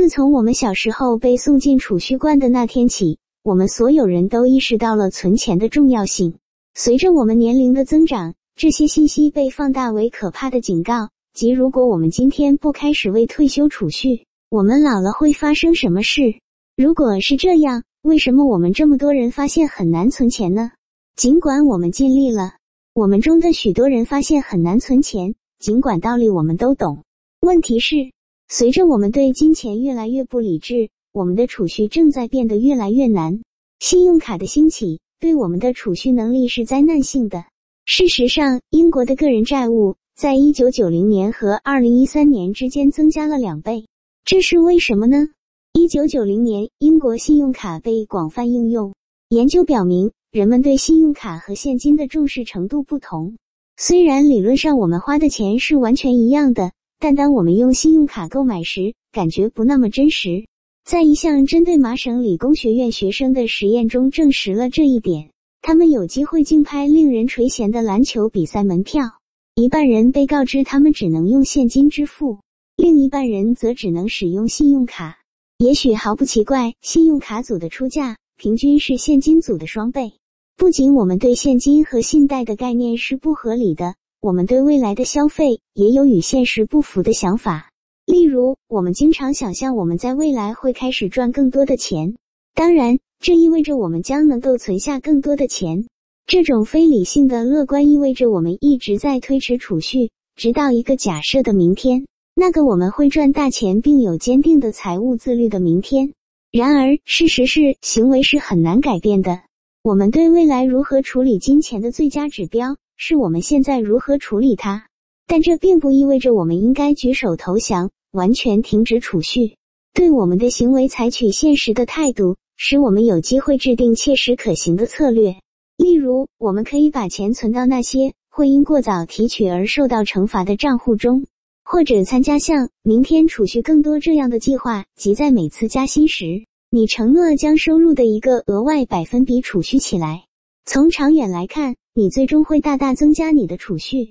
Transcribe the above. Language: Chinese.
自从我们小时候被送进储蓄罐的那天起，我们所有人都意识到了存钱的重要性。随着我们年龄的增长，这些信息被放大为可怕的警告，即如果我们今天不开始为退休储蓄，我们老了会发生什么事？如果是这样，为什么我们这么多人发现很难存钱呢？尽管我们尽力了，我们中的许多人发现很难存钱，尽管道理我们都懂。问题是，随着我们对金钱越来越不理智，我们的储蓄正在变得越来越难。信用卡的兴起对我们的储蓄能力是灾难性的。事实上，英国的个人债务在一九九零年和二零一三年之间增加了两倍。这是为什么呢？一九九零年，英国信用卡被广泛应用。研究表明，人们对信用卡和现金的重视程度不同。虽然理论上我们花的钱是完全一样的。但当我们用信用卡购买时，感觉不那么真实。在一项针对麻省理工学院学生的实验中，证实了这一点。他们有机会竞拍令人垂涎的篮球比赛门票，一半人被告知他们只能用现金支付，另一半人则只能使用信用卡。也许毫不奇怪，信用卡组的出价平均是现金组的双倍。不仅我们对现金和信贷的概念是不合理的。我们对未来的消费也有与现实不符的想法，例如，我们经常想象我们在未来会开始赚更多的钱，当然，这意味着我们将能够存下更多的钱。这种非理性的乐观意味着我们一直在推迟储蓄，直到一个假设的明天，那个我们会赚大钱并有坚定的财务自律的明天。然而，事实是，行为是很难改变的。我们对未来如何处理金钱的最佳指标。是我们现在如何处理它，但这并不意味着我们应该举手投降，完全停止储蓄。对我们的行为采取现实的态度，使我们有机会制定切实可行的策略。例如，我们可以把钱存到那些会因过早提取而受到惩罚的账户中，或者参加像“明天储蓄更多”这样的计划，即在每次加薪时，你承诺将收入的一个额外百分比储蓄起来。从长远来看。你最终会大大增加你的储蓄。